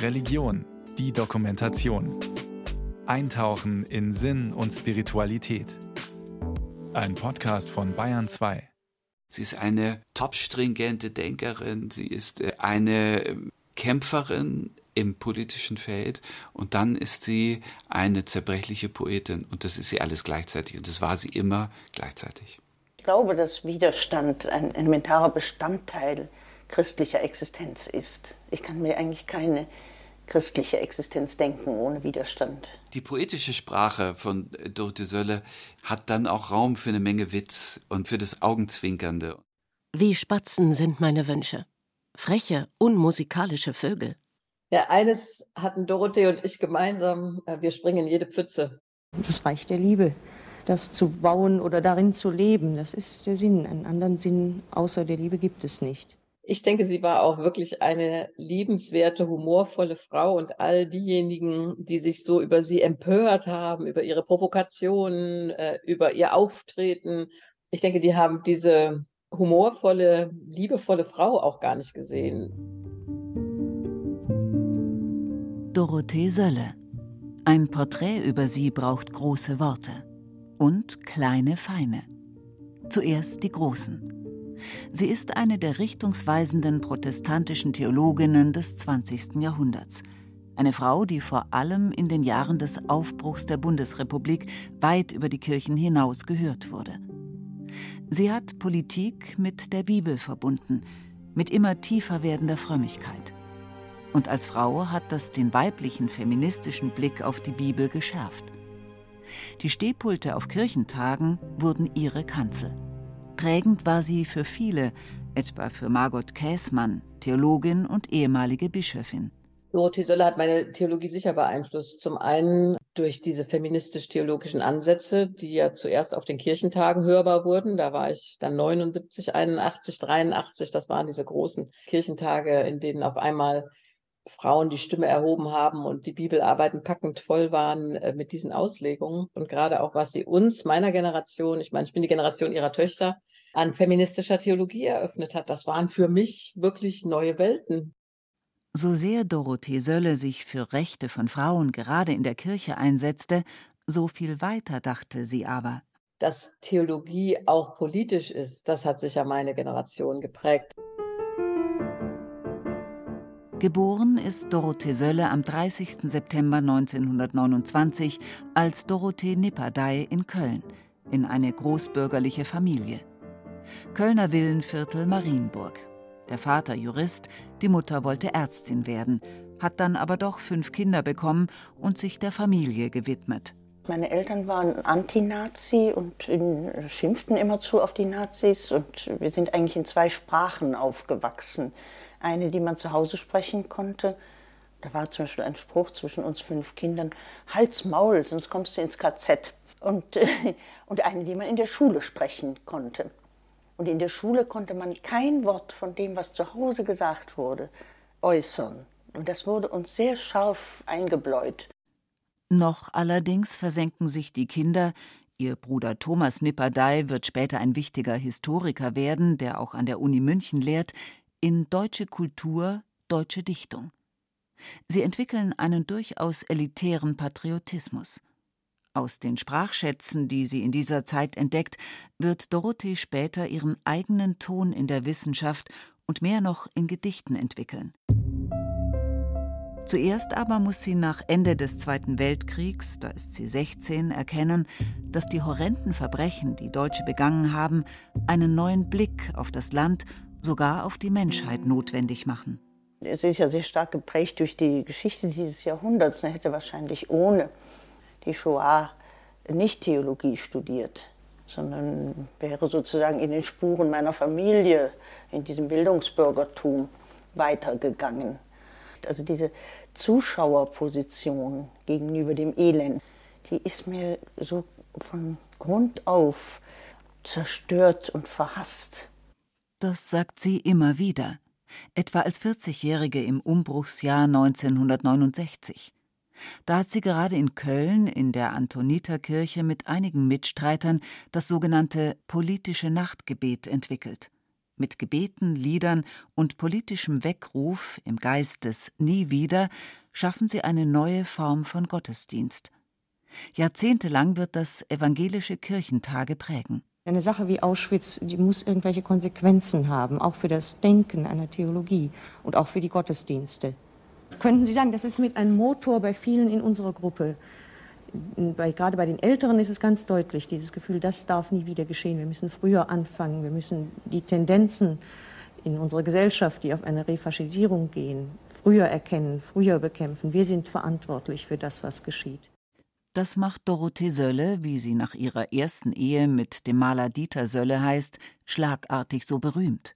Religion, die Dokumentation. Eintauchen in Sinn und Spiritualität. Ein Podcast von Bayern 2. Sie ist eine topstringente Denkerin, sie ist äh, eine ähm, Kämpferin im politischen Feld und dann ist sie eine zerbrechliche Poetin und das ist sie alles gleichzeitig und das war sie immer gleichzeitig. Ich glaube, dass Widerstand ein elementarer Bestandteil christlicher Existenz ist. Ich kann mir eigentlich keine christliche Existenz denken ohne Widerstand. Die poetische Sprache von Dorothee Sölle hat dann auch Raum für eine Menge Witz und für das Augenzwinkernde. Wie Spatzen sind meine Wünsche. Freche, unmusikalische Vögel. Ja, eines hatten Dorothee und ich gemeinsam. Äh, wir springen in jede Pfütze. Das Reich der Liebe. Das zu bauen oder darin zu leben, das ist der Sinn. Einen anderen Sinn außer der Liebe gibt es nicht. Ich denke, sie war auch wirklich eine liebenswerte, humorvolle Frau und all diejenigen, die sich so über sie empört haben, über ihre Provokationen, äh, über ihr Auftreten, ich denke, die haben diese humorvolle, liebevolle Frau auch gar nicht gesehen. Dorothee Sölle. Ein Porträt über sie braucht große Worte und kleine Feine. Zuerst die großen. Sie ist eine der richtungsweisenden protestantischen Theologinnen des 20. Jahrhunderts. Eine Frau, die vor allem in den Jahren des Aufbruchs der Bundesrepublik weit über die Kirchen hinaus gehört wurde. Sie hat Politik mit der Bibel verbunden, mit immer tiefer werdender Frömmigkeit. Und als Frau hat das den weiblichen feministischen Blick auf die Bibel geschärft. Die Stehpulte auf Kirchentagen wurden ihre Kanzel. Prägend war sie für viele, etwa für Margot Käßmann, Theologin und ehemalige Bischöfin. Dorothee Söller hat meine Theologie sicher beeinflusst. Zum einen durch diese feministisch-theologischen Ansätze, die ja zuerst auf den Kirchentagen hörbar wurden. Da war ich dann 79, 81, 83. Das waren diese großen Kirchentage, in denen auf einmal Frauen die Stimme erhoben haben und die Bibelarbeiten packend voll waren äh, mit diesen Auslegungen. Und gerade auch, was sie uns, meiner Generation, ich meine, ich bin die Generation ihrer Töchter, an feministischer Theologie eröffnet hat. Das waren für mich wirklich neue Welten. So sehr Dorothee Sölle sich für Rechte von Frauen gerade in der Kirche einsetzte, so viel weiter dachte sie aber. Dass Theologie auch politisch ist, das hat sicher meine Generation geprägt. Geboren ist Dorothee Sölle am 30. September 1929 als Dorothee Nipperdey in Köln, in eine großbürgerliche Familie. Kölner Villenviertel Marienburg. Der Vater Jurist, die Mutter wollte Ärztin werden, hat dann aber doch fünf Kinder bekommen und sich der Familie gewidmet. Meine Eltern waren Anti-Nazi und schimpften immerzu auf die Nazis. Und wir sind eigentlich in zwei Sprachen aufgewachsen. Eine, die man zu Hause sprechen konnte. Da war zum Beispiel ein Spruch zwischen uns fünf Kindern: Hals, Maul, sonst kommst du ins KZ. Und, und eine, die man in der Schule sprechen konnte. Und in der Schule konnte man kein Wort von dem, was zu Hause gesagt wurde, äußern. Und das wurde uns sehr scharf eingebläut. Noch allerdings versenken sich die Kinder, ihr Bruder Thomas Nipperdey wird später ein wichtiger Historiker werden, der auch an der Uni München lehrt, in deutsche Kultur, deutsche Dichtung. Sie entwickeln einen durchaus elitären Patriotismus. Aus den Sprachschätzen, die sie in dieser Zeit entdeckt, wird Dorothee später ihren eigenen Ton in der Wissenschaft und mehr noch in Gedichten entwickeln. Zuerst aber muss sie nach Ende des Zweiten Weltkriegs, da ist sie 16, erkennen, dass die horrenden Verbrechen, die Deutsche begangen haben, einen neuen Blick auf das Land, sogar auf die Menschheit notwendig machen. Es ist ja sehr stark geprägt durch die Geschichte dieses Jahrhunderts. Er hätte wahrscheinlich ohne die Shoah nicht Theologie studiert, sondern wäre sozusagen in den Spuren meiner Familie, in diesem Bildungsbürgertum weitergegangen. Also diese Zuschauerposition gegenüber dem Elend, die ist mir so von Grund auf zerstört und verhasst. Das sagt sie immer wieder, etwa als 40-Jährige im Umbruchsjahr 1969. Da hat sie gerade in Köln in der Antoniterkirche mit einigen Mitstreitern das sogenannte politische Nachtgebet entwickelt. Mit Gebeten, Liedern und politischem Weckruf im Geist des Nie wieder schaffen sie eine neue Form von Gottesdienst. Jahrzehntelang wird das evangelische Kirchentage prägen. Eine Sache wie Auschwitz, die muss irgendwelche Konsequenzen haben, auch für das Denken einer Theologie und auch für die Gottesdienste. Könnten Sie sagen, das ist mit ein Motor bei vielen in unserer Gruppe. Bei, gerade bei den Älteren ist es ganz deutlich, dieses Gefühl, das darf nie wieder geschehen. Wir müssen früher anfangen, wir müssen die Tendenzen in unserer Gesellschaft, die auf eine Refaschisierung gehen, früher erkennen, früher bekämpfen. Wir sind verantwortlich für das, was geschieht. Das macht Dorothee Sölle, wie sie nach ihrer ersten Ehe mit dem Maler Dieter Sölle heißt, schlagartig so berühmt.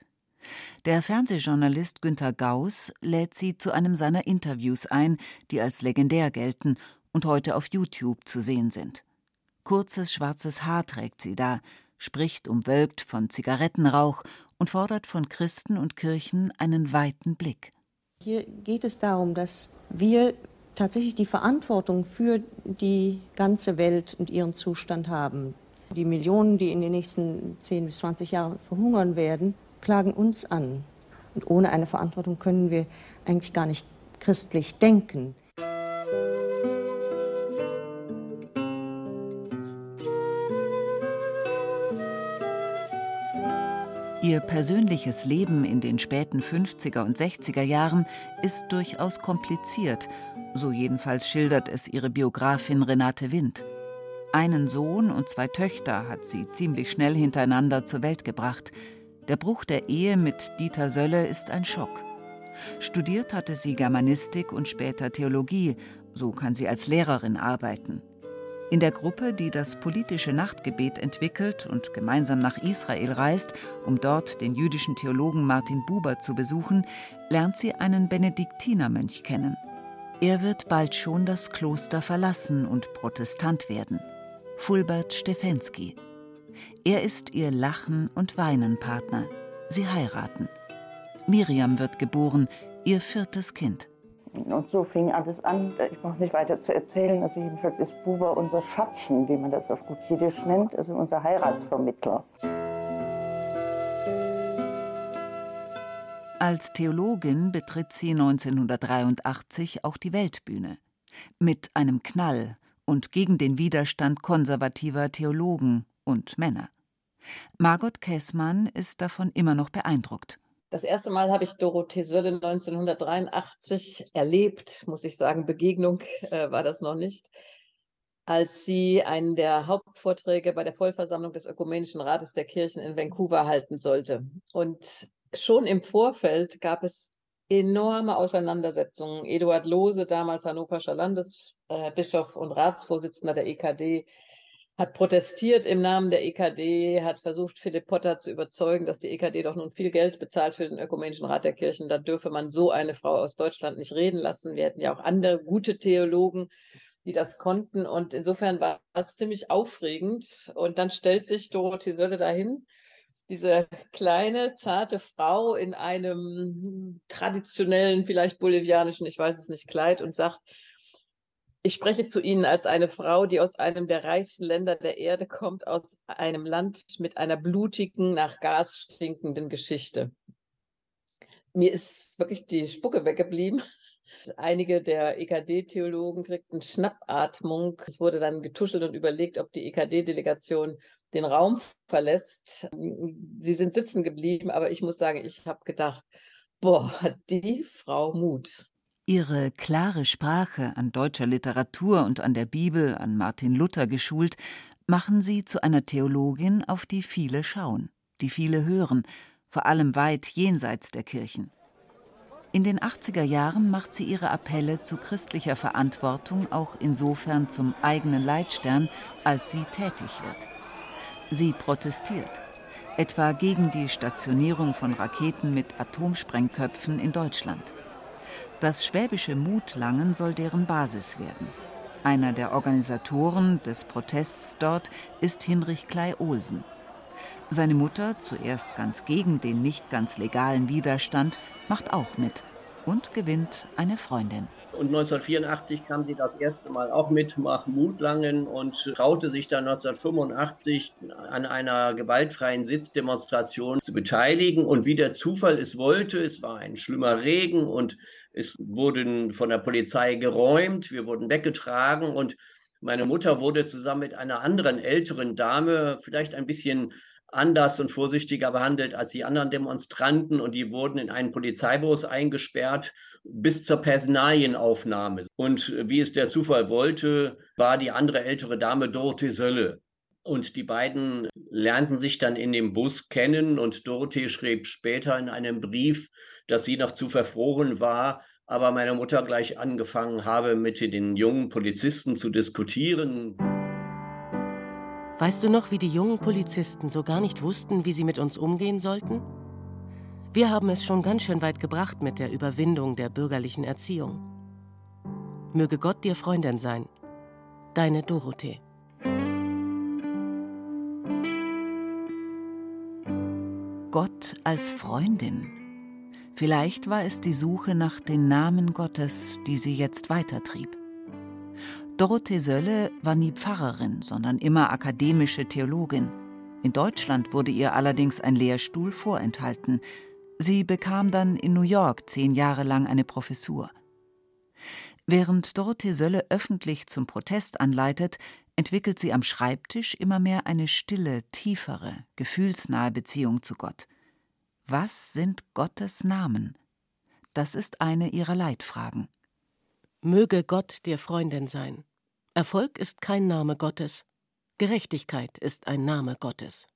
Der Fernsehjournalist Günter Gauss lädt sie zu einem seiner Interviews ein, die als legendär gelten und heute auf YouTube zu sehen sind. Kurzes schwarzes Haar trägt sie da, spricht umwölkt von Zigarettenrauch und fordert von Christen und Kirchen einen weiten Blick. Hier geht es darum, dass wir tatsächlich die Verantwortung für die ganze Welt und ihren Zustand haben. Die Millionen, die in den nächsten 10 bis 20 Jahren verhungern werden, klagen uns an. Und ohne eine Verantwortung können wir eigentlich gar nicht christlich denken. Ihr persönliches Leben in den späten 50er und 60er Jahren ist durchaus kompliziert so jedenfalls schildert es ihre Biografin Renate Wind. Einen Sohn und zwei Töchter hat sie ziemlich schnell hintereinander zur Welt gebracht. Der Bruch der Ehe mit Dieter Sölle ist ein Schock. Studiert hatte sie Germanistik und später Theologie, so kann sie als Lehrerin arbeiten. In der Gruppe, die das politische Nachtgebet entwickelt und gemeinsam nach Israel reist, um dort den jüdischen Theologen Martin Buber zu besuchen, lernt sie einen Benediktinermönch kennen. Er wird bald schon das Kloster verlassen und Protestant werden. Fulbert Stefensky. Er ist ihr Lachen- und Weinenpartner. Sie heiraten. Miriam wird geboren, ihr viertes Kind. Und so fing alles an. Ich brauche nicht weiter zu erzählen. Also jedenfalls ist Buber unser Schattchen, wie man das auf gut Jiddisch nennt, also unser Heiratsvermittler. Als Theologin betritt sie 1983 auch die Weltbühne. Mit einem Knall und gegen den Widerstand konservativer Theologen und Männer. Margot Käßmann ist davon immer noch beeindruckt. Das erste Mal habe ich Dorothee Sölle 1983 erlebt, muss ich sagen. Begegnung äh, war das noch nicht. Als sie einen der Hauptvorträge bei der Vollversammlung des Ökumenischen Rates der Kirchen in Vancouver halten sollte. Und schon im Vorfeld gab es enorme Auseinandersetzungen. Eduard Lohse, damals hannoverscher Landesbischof und Ratsvorsitzender der EKD, hat protestiert im Namen der EKD, hat versucht, Philipp Potter zu überzeugen, dass die EKD doch nun viel Geld bezahlt für den Ökumenischen Rat der Kirchen. Da dürfe man so eine Frau aus Deutschland nicht reden lassen. Wir hätten ja auch andere gute Theologen, die das konnten. Und insofern war es ziemlich aufregend. Und dann stellt sich Dorothee Sölle dahin diese kleine, zarte Frau in einem traditionellen, vielleicht bolivianischen, ich weiß es nicht, Kleid und sagt, ich spreche zu Ihnen als eine Frau, die aus einem der reichsten Länder der Erde kommt, aus einem Land mit einer blutigen, nach Gas stinkenden Geschichte. Mir ist wirklich die Spucke weggeblieben. Einige der EKD-Theologen kriegten Schnappatmung. Es wurde dann getuschelt und überlegt, ob die EKD-Delegation den Raum verlässt. Sie sind sitzen geblieben, aber ich muss sagen, ich habe gedacht, boah, hat die Frau Mut. Ihre klare Sprache an deutscher Literatur und an der Bibel, an Martin Luther geschult, machen sie zu einer Theologin, auf die viele schauen, die viele hören, vor allem weit jenseits der Kirchen. In den 80er Jahren macht sie ihre Appelle zu christlicher Verantwortung auch insofern zum eigenen Leitstern, als sie tätig wird. Sie protestiert, etwa gegen die Stationierung von Raketen mit Atomsprengköpfen in Deutschland. Das schwäbische Mutlangen soll deren Basis werden. Einer der Organisatoren des Protests dort ist Hinrich Klei-Olsen. Seine Mutter, zuerst ganz gegen den nicht ganz legalen Widerstand, macht auch mit und gewinnt eine Freundin. Und 1984 kam sie das erste Mal auch mit Mahmoud Langen und traute sich dann 1985 an einer gewaltfreien Sitzdemonstration zu beteiligen. Und wie der Zufall es wollte, es war ein schlimmer Regen und es wurden von der Polizei geräumt, wir wurden weggetragen. Und meine Mutter wurde zusammen mit einer anderen älteren Dame vielleicht ein bisschen anders und vorsichtiger behandelt als die anderen Demonstranten. Und die wurden in einen Polizeibus eingesperrt bis zur Personalienaufnahme. Und wie es der Zufall wollte, war die andere ältere Dame Dorothee Sölle. Und die beiden lernten sich dann in dem Bus kennen und Dorothee schrieb später in einem Brief, dass sie noch zu verfroren war, aber meine Mutter gleich angefangen habe, mit den jungen Polizisten zu diskutieren. Weißt du noch, wie die jungen Polizisten so gar nicht wussten, wie sie mit uns umgehen sollten? Wir haben es schon ganz schön weit gebracht mit der Überwindung der bürgerlichen Erziehung. Möge Gott dir Freundin sein. Deine Dorothee. Gott als Freundin. Vielleicht war es die Suche nach den Namen Gottes, die sie jetzt weitertrieb. Dorothee Sölle war nie Pfarrerin, sondern immer akademische Theologin. In Deutschland wurde ihr allerdings ein Lehrstuhl vorenthalten. Sie bekam dann in New York zehn Jahre lang eine Professur. Während Dorothee Sölle öffentlich zum Protest anleitet, entwickelt sie am Schreibtisch immer mehr eine stille, tiefere, gefühlsnahe Beziehung zu Gott. Was sind Gottes Namen? Das ist eine ihrer Leitfragen. Möge Gott dir Freundin sein. Erfolg ist kein Name Gottes. Gerechtigkeit ist ein Name Gottes.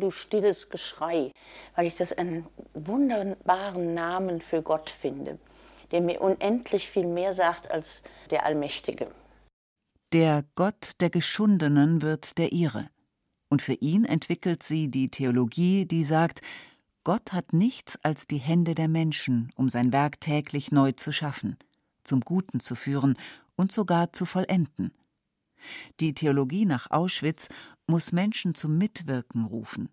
Du stilles Geschrei, weil ich das einen wunderbaren Namen für Gott finde, der mir unendlich viel mehr sagt als der Allmächtige. Der Gott der Geschundenen wird der ihre. Und für ihn entwickelt sie die Theologie, die sagt, Gott hat nichts als die Hände der Menschen, um sein Werk täglich neu zu schaffen, zum Guten zu führen und sogar zu vollenden. Die Theologie nach Auschwitz muss Menschen zum Mitwirken rufen,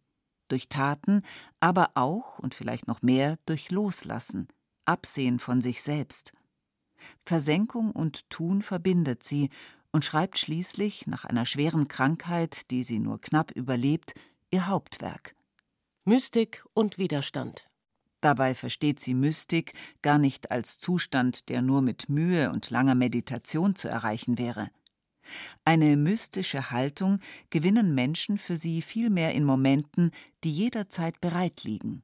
durch Taten, aber auch und vielleicht noch mehr durch Loslassen, Absehen von sich selbst. Versenkung und Tun verbindet sie und schreibt schließlich nach einer schweren Krankheit, die sie nur knapp überlebt, ihr Hauptwerk. Mystik und Widerstand. Dabei versteht sie Mystik gar nicht als Zustand, der nur mit Mühe und langer Meditation zu erreichen wäre. Eine mystische Haltung gewinnen Menschen für sie vielmehr in Momenten, die jederzeit bereit liegen.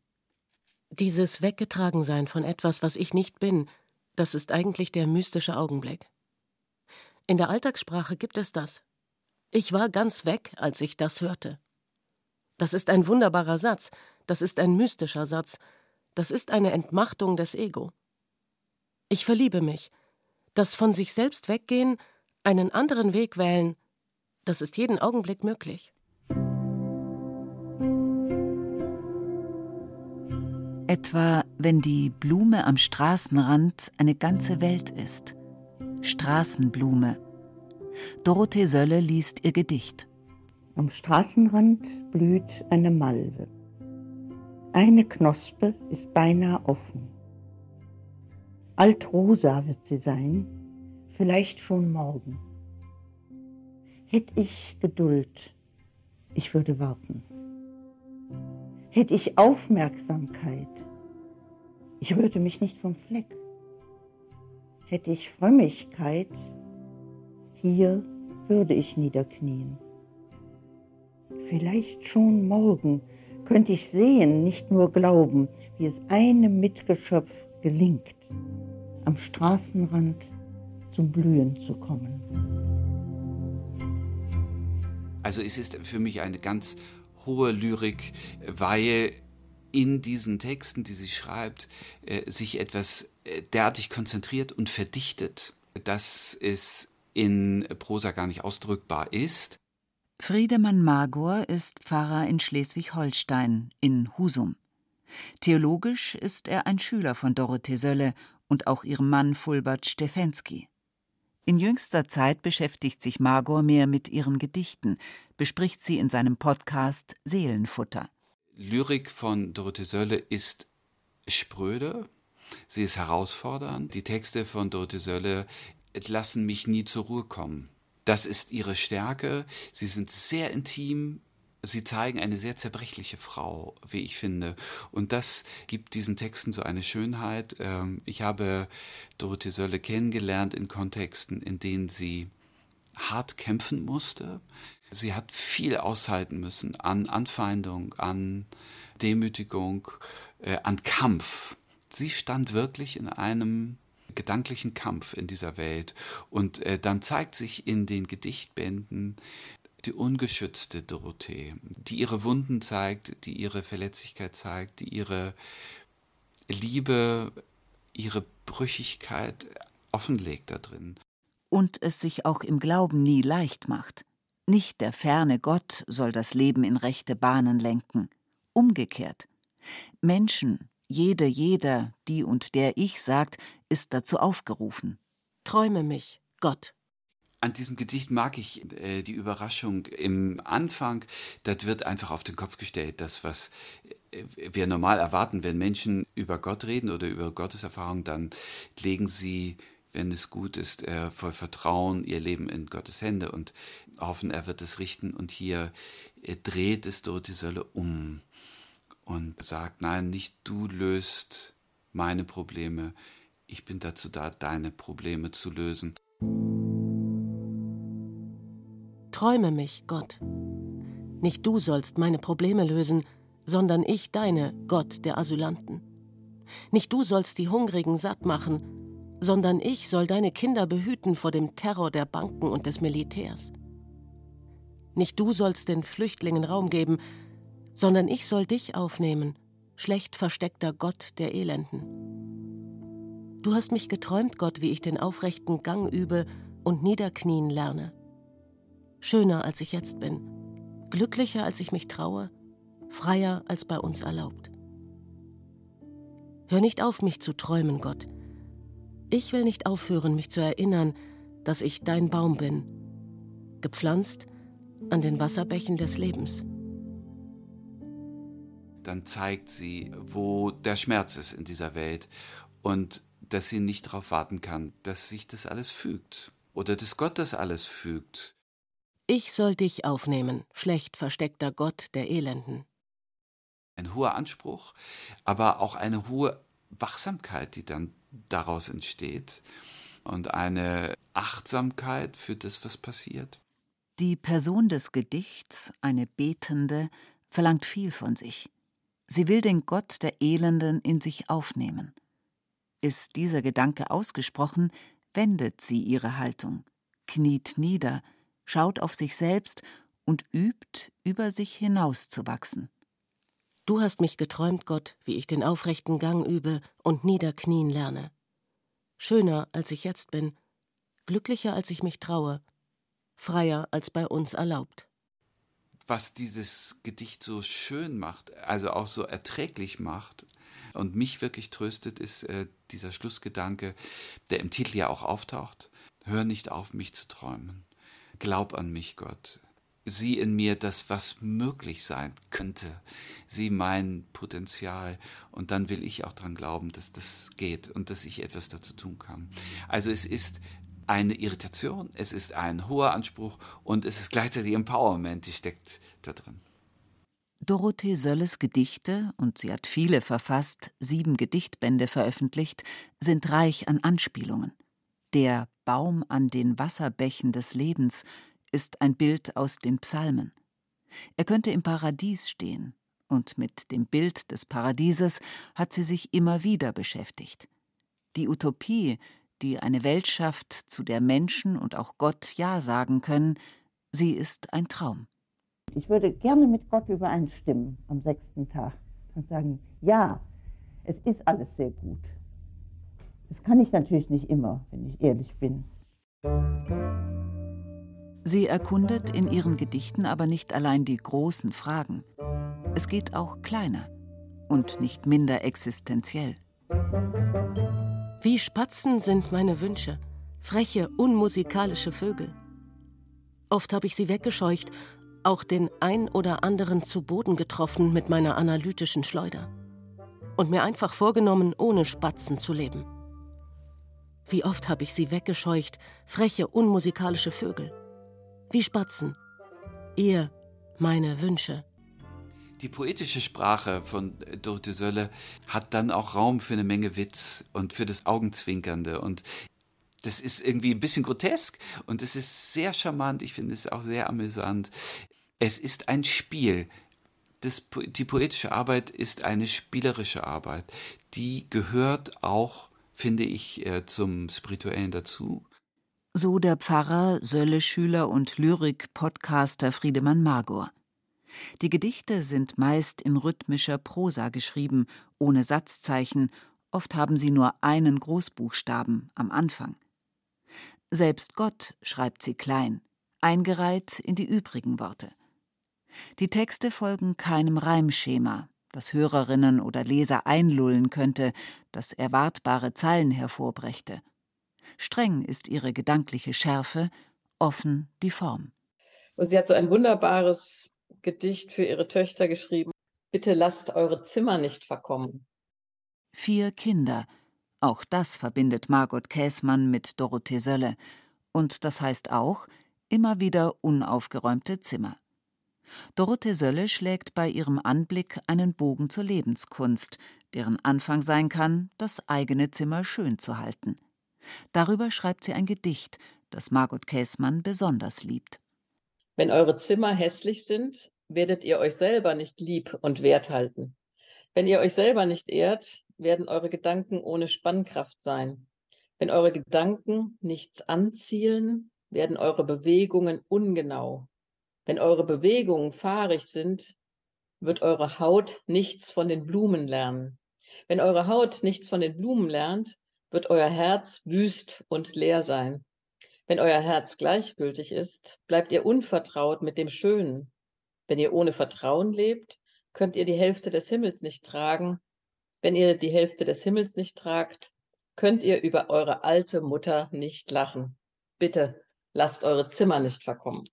Dieses Weggetragensein von etwas, was ich nicht bin, das ist eigentlich der mystische Augenblick. In der Alltagssprache gibt es das. Ich war ganz weg, als ich das hörte. Das ist ein wunderbarer Satz, das ist ein mystischer Satz, das ist eine Entmachtung des Ego. Ich verliebe mich. Das von sich selbst weggehen, einen anderen Weg wählen, das ist jeden Augenblick möglich. Etwa wenn die Blume am Straßenrand eine ganze Welt ist. Straßenblume. Dorothee Sölle liest ihr Gedicht. Am Straßenrand blüht eine Malve. Eine Knospe ist beinahe offen. Altrosa wird sie sein, vielleicht schon morgen. Hätt ich Geduld, ich würde warten. Hätt ich Aufmerksamkeit, ich rührte mich nicht vom Fleck. Hätt ich Frömmigkeit, hier würde ich niederknien. Vielleicht schon morgen könnte ich sehen, nicht nur glauben, wie es einem Mitgeschöpf gelingt, am Straßenrand zum Blühen zu kommen. Also es ist für mich eine ganz hohe Lyrik, weil in diesen Texten, die sie schreibt, äh, sich etwas äh, derartig konzentriert und verdichtet, dass es in Prosa gar nicht ausdrückbar ist. Friedemann Magor ist Pfarrer in Schleswig-Holstein, in Husum. Theologisch ist er ein Schüler von Dorothee Sölle und auch ihrem Mann Fulbert Stefensky. In jüngster Zeit beschäftigt sich Magor mehr mit ihren Gedichten, bespricht sie in seinem Podcast Seelenfutter. Lyrik von Dorothee Sölle ist spröde, Sie ist herausfordernd. Die Texte von Dorothee Sölle lassen mich nie zur Ruhe kommen. Das ist ihre Stärke. Sie sind sehr intim. Sie zeigen eine sehr zerbrechliche Frau, wie ich finde. Und das gibt diesen Texten so eine Schönheit. Ähm, ich habe Dorothee Sölle kennengelernt in Kontexten, in denen sie hart kämpfen musste. Sie hat viel aushalten müssen an Anfeindung, an Demütigung, äh, an Kampf. Sie stand wirklich in einem gedanklichen Kampf in dieser Welt. Und äh, dann zeigt sich in den Gedichtbänden die ungeschützte Dorothee, die ihre Wunden zeigt, die ihre Verletzlichkeit zeigt, die ihre Liebe, ihre Brüchigkeit offenlegt da drin. Und es sich auch im Glauben nie leicht macht. Nicht der ferne Gott soll das Leben in rechte Bahnen lenken. Umgekehrt. Menschen, jede, jeder, die und der ich sagt, ist dazu aufgerufen. Träume mich, Gott. An diesem Gedicht mag ich äh, die Überraschung im Anfang. Das wird einfach auf den Kopf gestellt. Das, was äh, wir normal erwarten, wenn Menschen über Gott reden oder über Gotteserfahrung, dann legen sie, wenn es gut ist, äh, voll Vertrauen ihr Leben in Gottes Hände und hoffen, er wird es richten. Und hier äh, dreht es Dorothee Sölle um und sagt, nein, nicht du löst meine Probleme, ich bin dazu da, deine Probleme zu lösen. Träume mich, Gott. Nicht du sollst meine Probleme lösen, sondern ich deine, Gott der Asylanten. Nicht du sollst die Hungrigen satt machen, sondern ich soll deine Kinder behüten vor dem Terror der Banken und des Militärs. Nicht du sollst den Flüchtlingen Raum geben, sondern ich soll dich aufnehmen, schlecht versteckter Gott der Elenden. Du hast mich geträumt, Gott, wie ich den aufrechten Gang übe und niederknien lerne. Schöner als ich jetzt bin, glücklicher als ich mich traue, freier als bei uns erlaubt. Hör nicht auf, mich zu träumen, Gott. Ich will nicht aufhören, mich zu erinnern, dass ich dein Baum bin, gepflanzt an den Wasserbächen des Lebens. Dann zeigt sie, wo der Schmerz ist in dieser Welt und dass sie nicht darauf warten kann, dass sich das alles fügt oder dass Gott das alles fügt. Ich soll dich aufnehmen, schlecht versteckter Gott der Elenden. Ein hoher Anspruch, aber auch eine hohe Wachsamkeit, die dann daraus entsteht und eine Achtsamkeit für das, was passiert. Die Person des Gedichts, eine Betende, verlangt viel von sich. Sie will den Gott der Elenden in sich aufnehmen. Ist dieser Gedanke ausgesprochen, wendet sie ihre Haltung, kniet nieder, schaut auf sich selbst und übt, über sich hinauszuwachsen. Du hast mich geträumt, Gott, wie ich den aufrechten Gang übe und niederknien lerne. Schöner, als ich jetzt bin, glücklicher, als ich mich traue, freier, als bei uns erlaubt. Was dieses Gedicht so schön macht, also auch so erträglich macht und mich wirklich tröstet, ist äh, dieser Schlussgedanke, der im Titel ja auch auftaucht. Hör nicht auf, mich zu träumen. Glaub an mich, Gott. Sieh in mir das, was möglich sein könnte. Sieh mein Potenzial. Und dann will ich auch daran glauben, dass das geht und dass ich etwas dazu tun kann. Also es ist eine Irritation, es ist ein hoher Anspruch und es ist gleichzeitig Empowerment, die steckt da drin. Dorothee Sölles Gedichte, und sie hat viele verfasst, sieben Gedichtbände veröffentlicht, sind reich an Anspielungen. Der Baum an den Wasserbächen des Lebens ist ein Bild aus den Psalmen. Er könnte im Paradies stehen, und mit dem Bild des Paradieses hat sie sich immer wieder beschäftigt. Die Utopie, die eine Welt schafft, zu der Menschen und auch Gott Ja sagen können, sie ist ein Traum. Ich würde gerne mit Gott übereinstimmen am sechsten Tag und sagen, ja, es ist alles sehr gut. Das kann ich natürlich nicht immer, wenn ich ehrlich bin. Sie erkundet in ihren Gedichten aber nicht allein die großen Fragen. Es geht auch kleiner und nicht minder existenziell. Wie Spatzen sind meine Wünsche, freche, unmusikalische Vögel. Oft habe ich sie weggescheucht, auch den ein oder anderen zu Boden getroffen mit meiner analytischen Schleuder. und mir einfach vorgenommen, ohne Spatzen zu leben. Wie oft habe ich sie weggescheucht, freche, unmusikalische Vögel. Wie Spatzen. Ihr, meine Wünsche. Die poetische Sprache von Dorothee Sölle hat dann auch Raum für eine Menge Witz und für das Augenzwinkernde. Und das ist irgendwie ein bisschen grotesk und es ist sehr charmant. Ich finde es auch sehr amüsant. Es ist ein Spiel. Das, die poetische Arbeit ist eine spielerische Arbeit. Die gehört auch, finde ich, äh, zum Spirituellen dazu. So der Pfarrer, Sölle-Schüler und Lyrik-Podcaster Friedemann Magor. Die Gedichte sind meist in rhythmischer Prosa geschrieben, ohne Satzzeichen, oft haben sie nur einen Großbuchstaben am Anfang. Selbst Gott schreibt sie klein, eingereiht in die übrigen Worte. Die Texte folgen keinem Reimschema, das Hörerinnen oder Leser einlullen könnte, das erwartbare Zeilen hervorbrächte. Streng ist ihre gedankliche Schärfe, offen die Form. Und sie hat so ein wunderbares Gedicht für ihre Töchter geschrieben. Bitte lasst eure Zimmer nicht verkommen. Vier Kinder. Auch das verbindet Margot Käßmann mit Dorothee Sölle. Und das heißt auch immer wieder unaufgeräumte Zimmer. Dorothee Sölle schlägt bei ihrem Anblick einen Bogen zur Lebenskunst, deren Anfang sein kann, das eigene Zimmer schön zu halten. Darüber schreibt sie ein Gedicht, das Margot Käßmann besonders liebt. Wenn eure Zimmer hässlich sind, werdet ihr euch selber nicht lieb und wert halten. Wenn ihr euch selber nicht ehrt, werden eure Gedanken ohne Spannkraft sein. Wenn eure Gedanken nichts anzielen, werden eure Bewegungen ungenau. Wenn eure Bewegungen fahrig sind, wird eure Haut nichts von den Blumen lernen. Wenn eure Haut nichts von den Blumen lernt, wird euer Herz wüst und leer sein. Wenn euer Herz gleichgültig ist, bleibt ihr unvertraut mit dem Schönen. Wenn ihr ohne Vertrauen lebt, könnt ihr die Hälfte des Himmels nicht tragen. Wenn ihr die Hälfte des Himmels nicht tragt, könnt ihr über eure alte Mutter nicht lachen. Bitte lasst eure Zimmer nicht verkommen.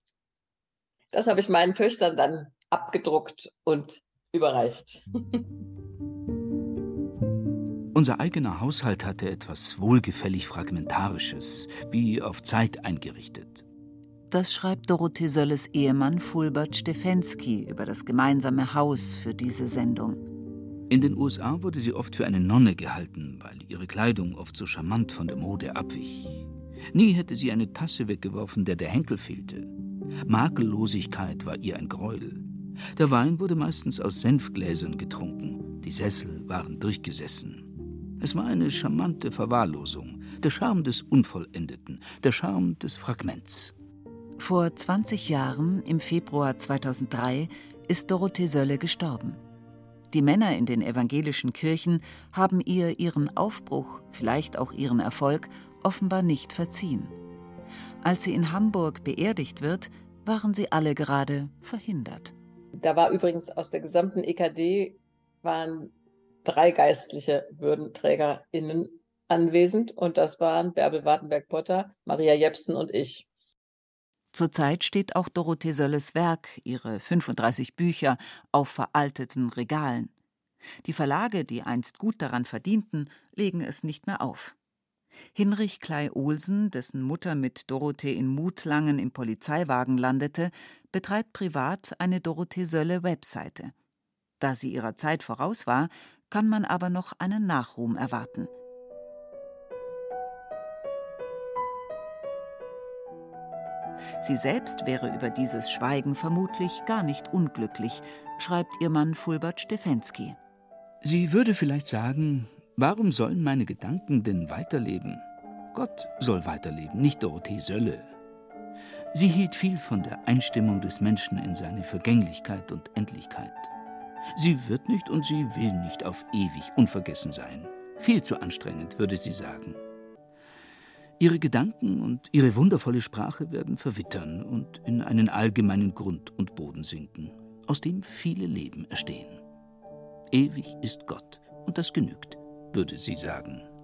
Das habe ich meinen Töchtern dann abgedruckt und überreicht. Unser eigener Haushalt hatte etwas wohlgefällig Fragmentarisches, wie auf Zeit eingerichtet. Das schreibt Dorothee Sölles Ehemann Fulbert Stefensky über das gemeinsame Haus für diese Sendung. In den USA wurde sie oft für eine Nonne gehalten, weil ihre Kleidung oft so charmant von der Mode abwich. Nie hätte sie eine Tasse weggeworfen, der der Henkel fehlte. Makellosigkeit war ihr ein Gräuel. Der Wein wurde meistens aus Senfgläsern getrunken, die Sessel waren durchgesessen. Es war eine charmante Verwahrlosung, der Charme des Unvollendeten, der Charme des Fragments. Vor 20 Jahren, im Februar 2003, ist Dorothee Sölle gestorben. Die Männer in den evangelischen Kirchen haben ihr ihren Aufbruch, vielleicht auch ihren Erfolg, offenbar nicht verziehen. Als sie in Hamburg beerdigt wird, waren sie alle gerade verhindert. Da war übrigens aus der gesamten EKD waren drei geistliche WürdenträgerInnen anwesend und das waren Bärbel Wartenberg-Potter, Maria Jepsen und ich. Zurzeit steht auch Dorothee Sölles Werk, ihre 35 Bücher, auf veralteten Regalen. Die Verlage, die einst gut daran verdienten, legen es nicht mehr auf. Hinrich Klei-Olsen, dessen Mutter mit Dorothee in Mutlangen im Polizeiwagen landete, betreibt privat eine Dorothee Sölle Webseite. Da sie ihrer Zeit voraus war, kann man aber noch einen Nachruhm erwarten. Sie selbst wäre über dieses Schweigen vermutlich gar nicht unglücklich, schreibt ihr Mann Fulbert Stefensky. Sie würde vielleicht sagen, warum sollen meine Gedanken denn weiterleben? Gott soll weiterleben, nicht Dorothee Sölle. Sie hielt viel von der Einstimmung des Menschen in seine Vergänglichkeit und Endlichkeit. Sie wird nicht und sie will nicht auf ewig unvergessen sein. Viel zu anstrengend, würde sie sagen. Ihre Gedanken und ihre wundervolle Sprache werden verwittern und in einen allgemeinen Grund und Boden sinken, aus dem viele Leben erstehen. Ewig ist Gott, und das genügt, würde sie sagen.